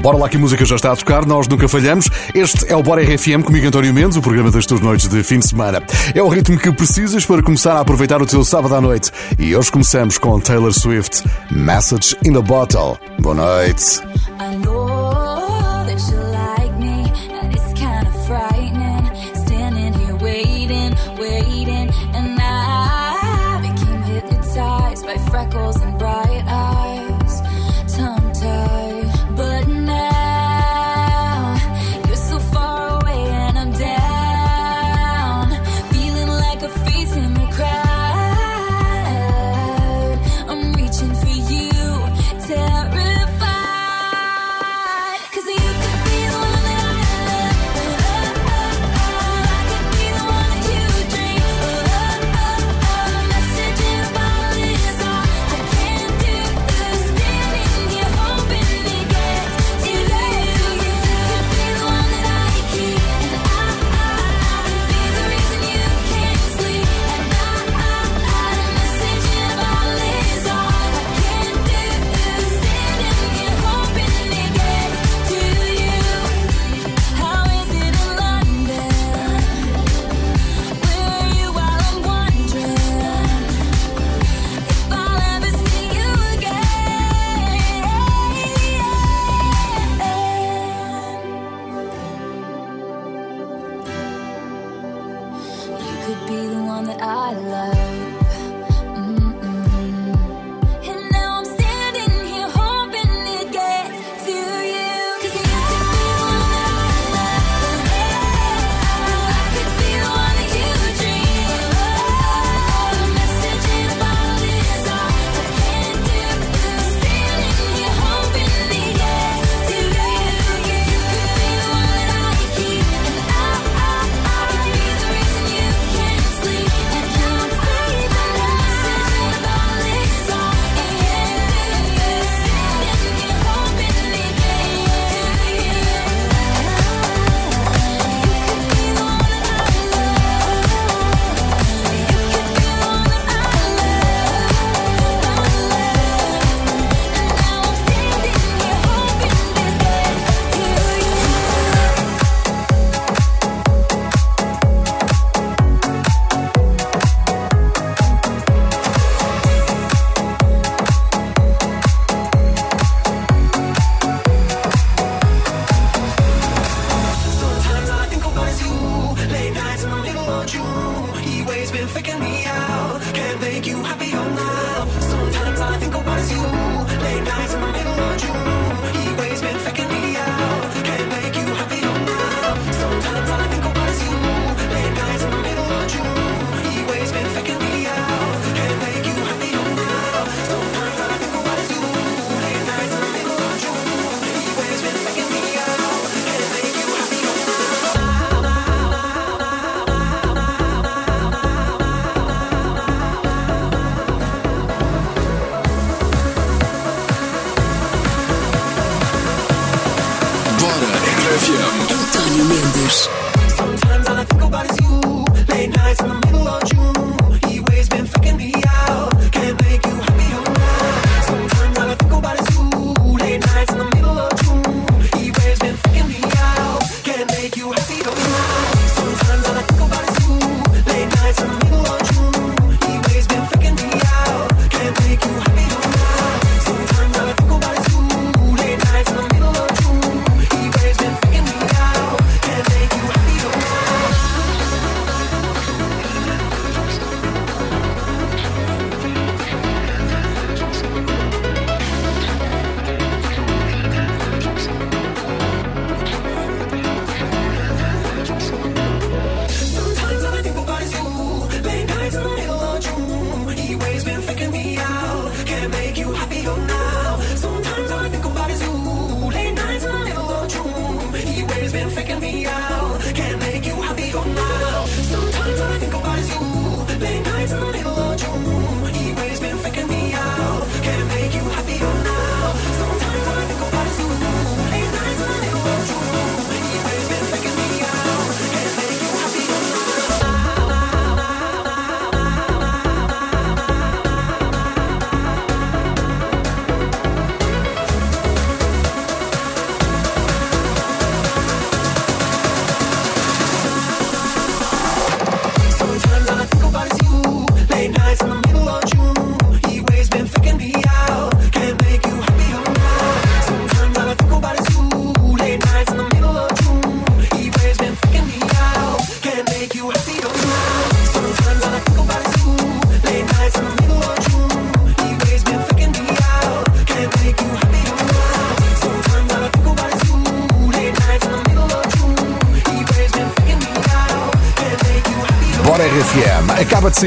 Bora lá que a música já está a tocar, nós nunca falhamos. Este é o Bora RFM comigo António Mendes, o programa das tuas noites de fim de semana. É o ritmo que precisas para começar a aproveitar o teu sábado à noite. E hoje começamos com Taylor Swift, Message in a Bottle. Boa noite.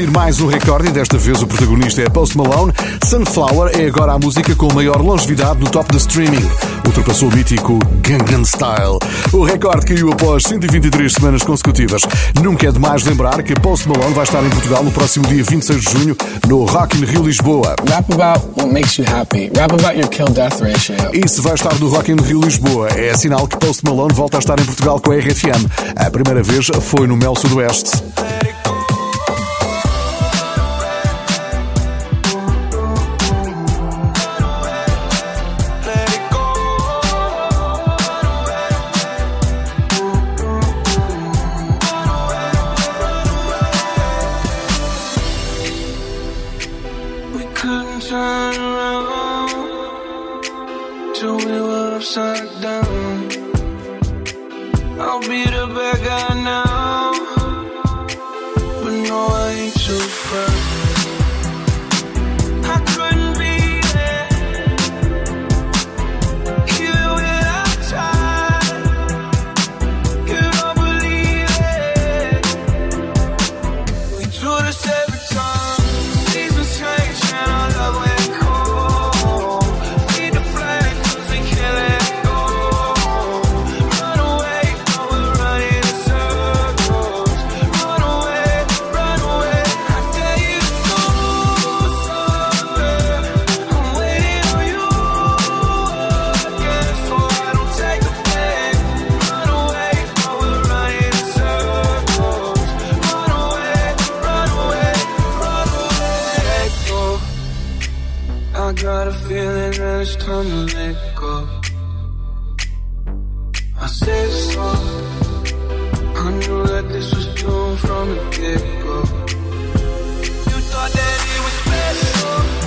Sair mais um recorde e desta vez o protagonista é Post Malone. Sunflower é agora a música com maior longevidade no top de streaming. Ultrapassou o mítico Gangnam Style. O recorde caiu após 123 semanas consecutivas. Nunca é demais lembrar que Post Malone vai estar em Portugal no próximo dia 26 de junho no Rock in Rio Lisboa. Rap about what makes you happy. Rap about your kill death ratio. E se vai estar no Rock in Rio Lisboa, é sinal que Post Malone volta a estar em Portugal com a RFM. A primeira vez foi no Mel Sudoeste. said so. I knew that this was doomed from the get go. You thought that it was special.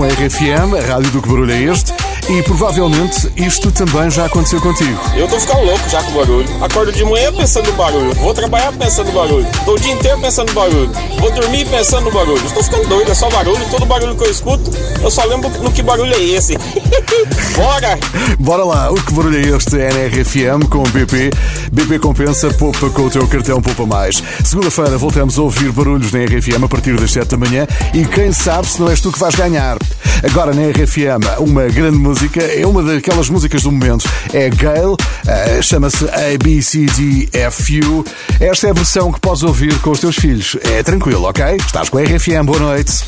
com a RFM, a rádio do que barulho é este? E provavelmente isto também já aconteceu contigo. Eu tô ficando louco já com o barulho. Acordo de manhã pensando no barulho. Vou trabalhar pensando no barulho. Tô o dia inteiro pensando no barulho. Vou dormir pensando no barulho. Estou ficando doido, é só barulho. Todo barulho que eu escuto, eu só lembro no que barulho é esse. Bora! Bora lá, o que barulho é este? NRFM com BP. BP compensa, poupa com o teu cartão, poupa mais. Segunda-feira voltamos a ouvir barulhos na RFM a partir das 7 da manhã e quem sabe se não és tu que vais ganhar. Agora na RFM, uma grande música música é uma daquelas músicas do momento. É Gale, eh, chama-se ABCDFU. Esta é a versão que podes ouvir com os teus filhos. É tranquilo, ok? Estás com a RFM, boa noite.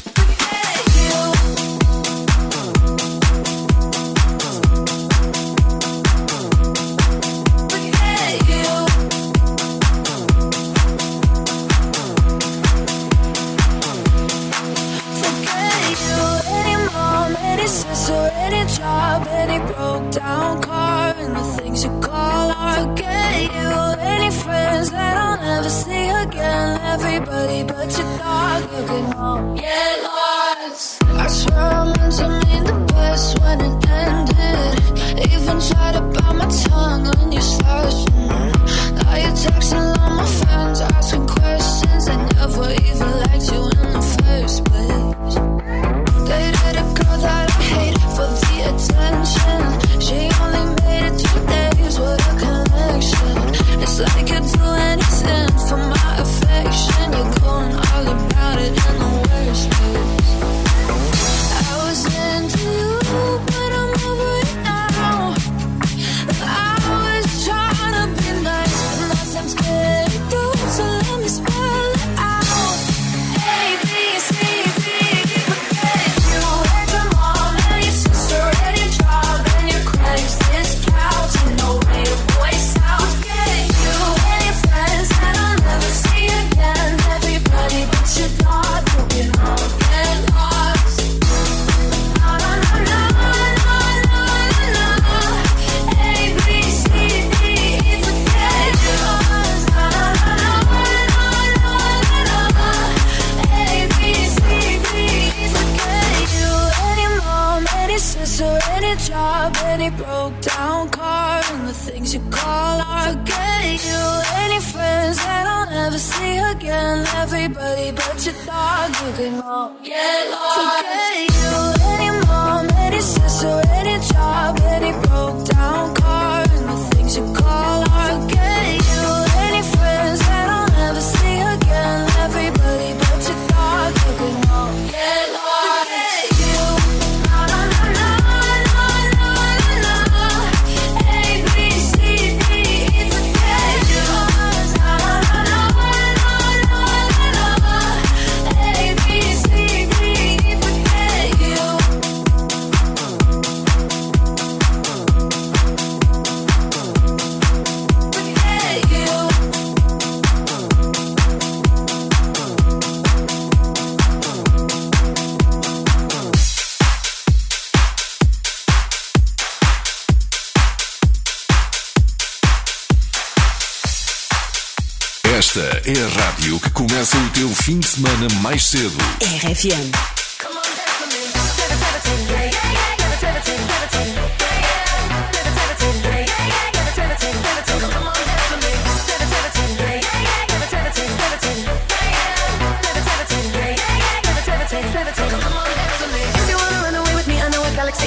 é a rádio que começa o teu fim de semana mais cedo. RFM.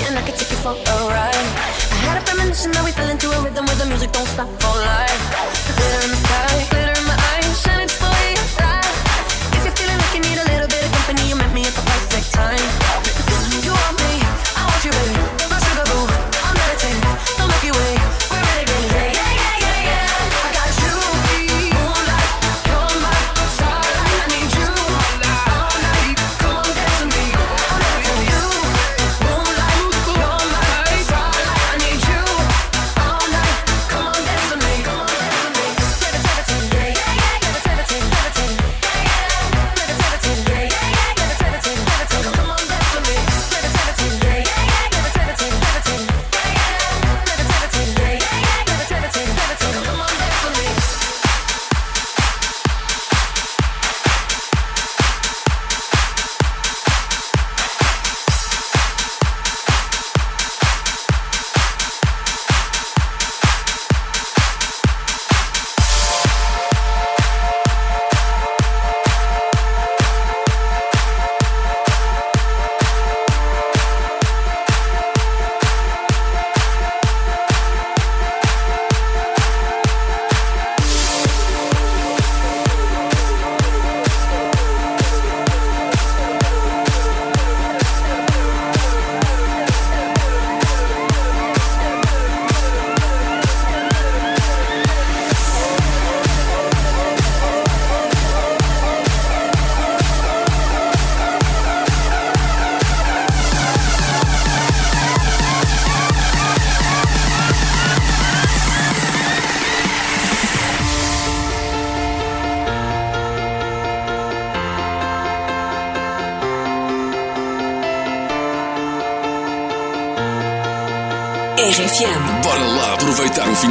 And I had a premonition that we fell into a rhythm where the music don't stop for life.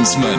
Kingsman.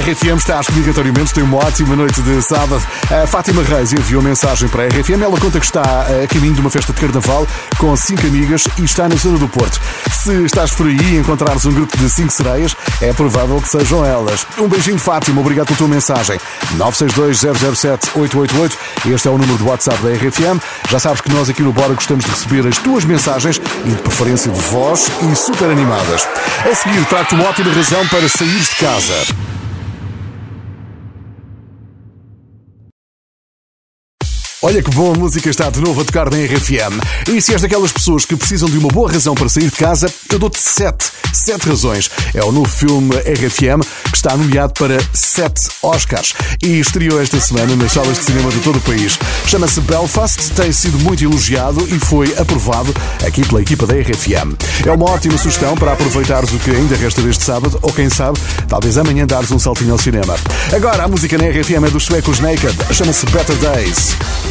RFM, estás obrigatoriamente, tem uma ótima noite de sábado. A Fátima Reis enviou mensagem para a RFM. Ela conta que está a caminho de uma festa de carnaval com cinco amigas e está na zona do Porto. Se estás por aí e encontrares um grupo de cinco sereias, é provável que sejam elas. Um beijinho, Fátima, obrigado pela tua mensagem. 962-007-888, este é o número do WhatsApp da RFM. Já sabes que nós aqui no Bora gostamos de receber as tuas mensagens e de preferência de voz e super animadas. A seguir, trago-te uma ótima razão para sair de casa. Olha que boa música está de novo a tocar na RFM. E se és daquelas pessoas que precisam de uma boa razão para sair de casa, eu dou-te sete. Sete razões. É o novo filme RFM que está nomeado para sete Oscars e estreou esta semana nas salas de cinema de todo o país. Chama-se Belfast, tem sido muito elogiado e foi aprovado aqui pela equipa da RFM. É uma ótima sugestão para aproveitares o que ainda resta deste sábado ou quem sabe, talvez amanhã dares um saltinho ao cinema. Agora a música na RFM é dos suecos Naked, chama-se Better Days.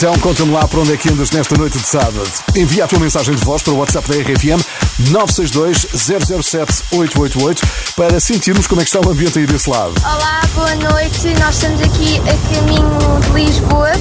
Então conta-me lá para onde é que andas nesta noite de sábado. Envia a tua mensagem de voz para o WhatsApp da RFM 962-007-888 para sentirmos como é que está o ambiente aí desse lado. Olá, boa noite. Nós estamos aqui a caminho de Lisboa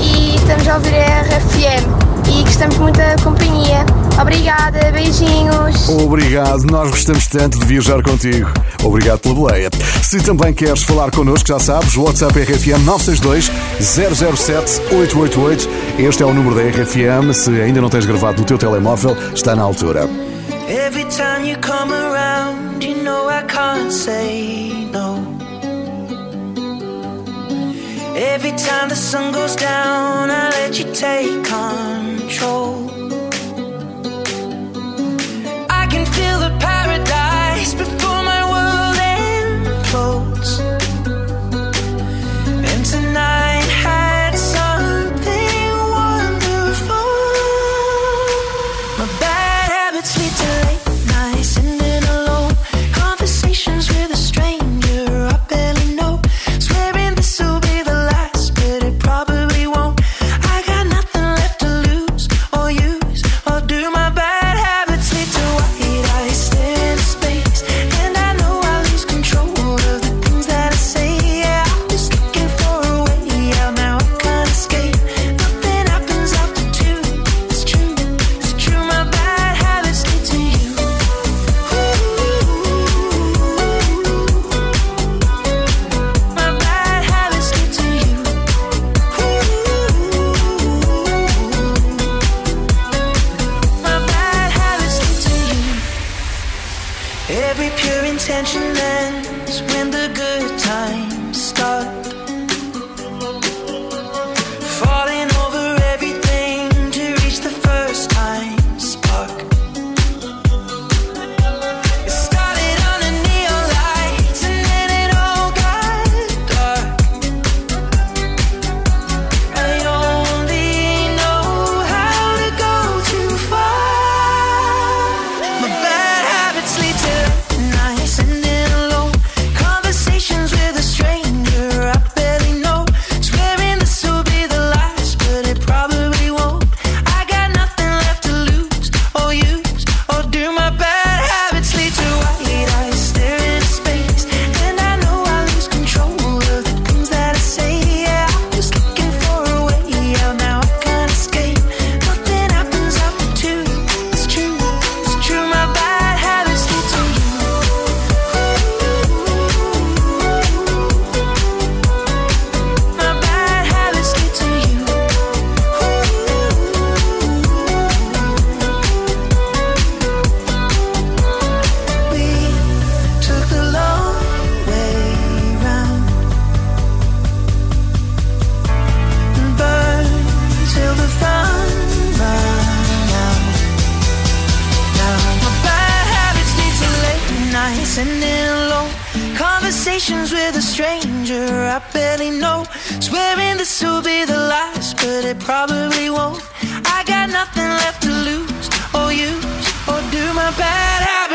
e estamos a ouvir a RFM e gostamos muito da companhia. Obrigada, beijinhos. Obrigado, nós gostamos tanto de viajar contigo. Obrigado pela boleia. Se também queres falar connosco, já sabes, WhatsApp RFM 962 007 888. Este é o número da RFM. Se ainda não tens gravado no teu telemóvel, está na altura. Every time you come around, you know I can't say no. Every time the sun goes down, I let you take control. feel the Swearing this will be the last, but it probably won't. I got nothing left to lose or use or do my bad habits.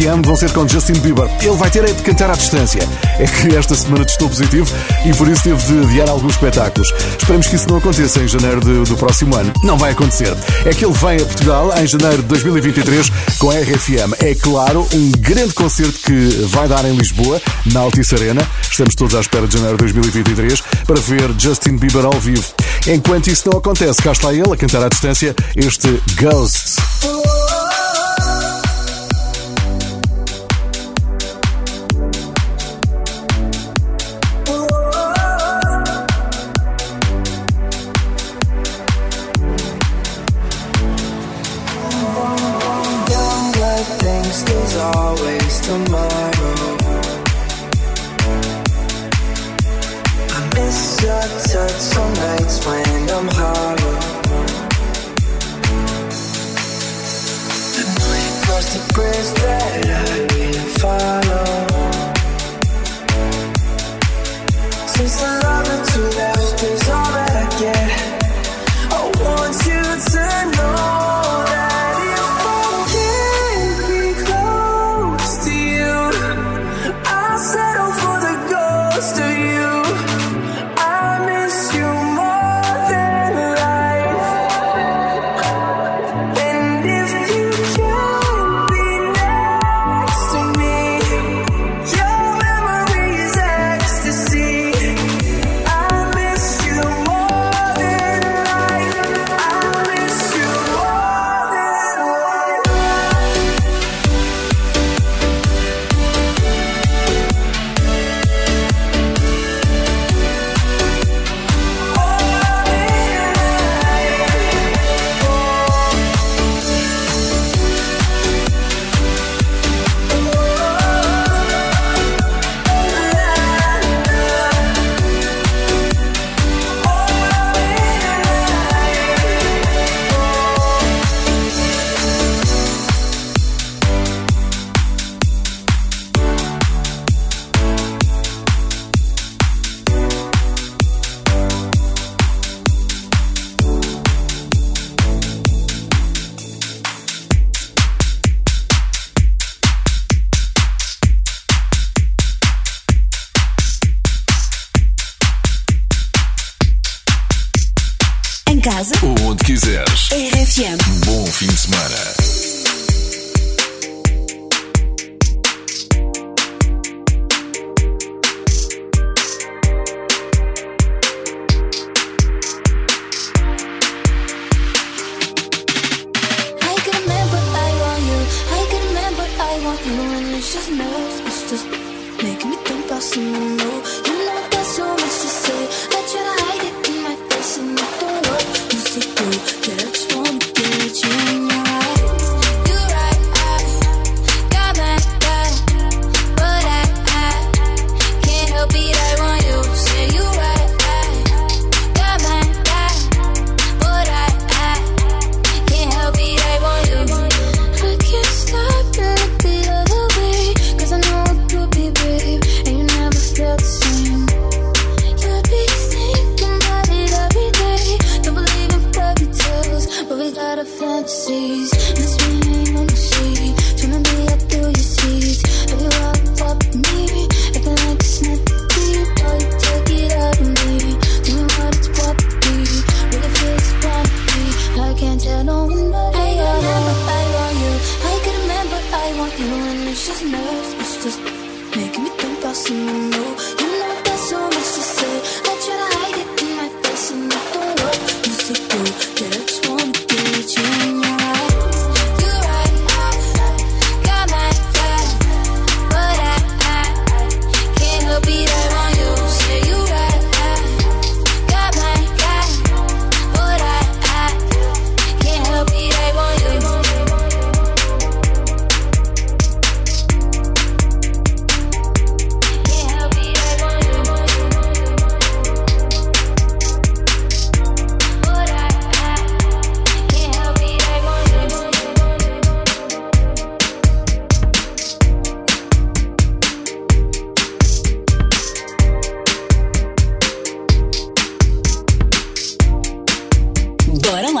Te Amo vão ser com Justin Bieber. Ele vai ter é de cantar à distância. É que esta semana testou positivo e por isso teve de adiar alguns espetáculos. Esperemos que isso não aconteça em janeiro de, do próximo ano. Não vai acontecer. É que ele vem a Portugal em janeiro de 2023 com a RFM. É claro, um grande concerto que vai dar em Lisboa, na Altice Arena. Estamos todos à espera de janeiro de 2023 para ver Justin Bieber ao vivo. Enquanto isso não acontece, cá está ele a cantar à distância este Ghosts.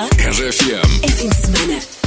Mola. RFM. É fim de semana.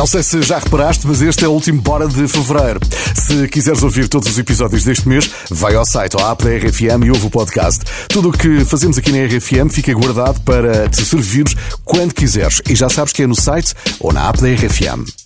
Não sei se já reparaste, mas este é o último Bora de Fevereiro. Se quiseres ouvir todos os episódios deste mês, vai ao site ou à app da RFM e ouve o podcast. Tudo o que fazemos aqui na RFM fica guardado para te servir quando quiseres. E já sabes que é no site ou na app da RFM.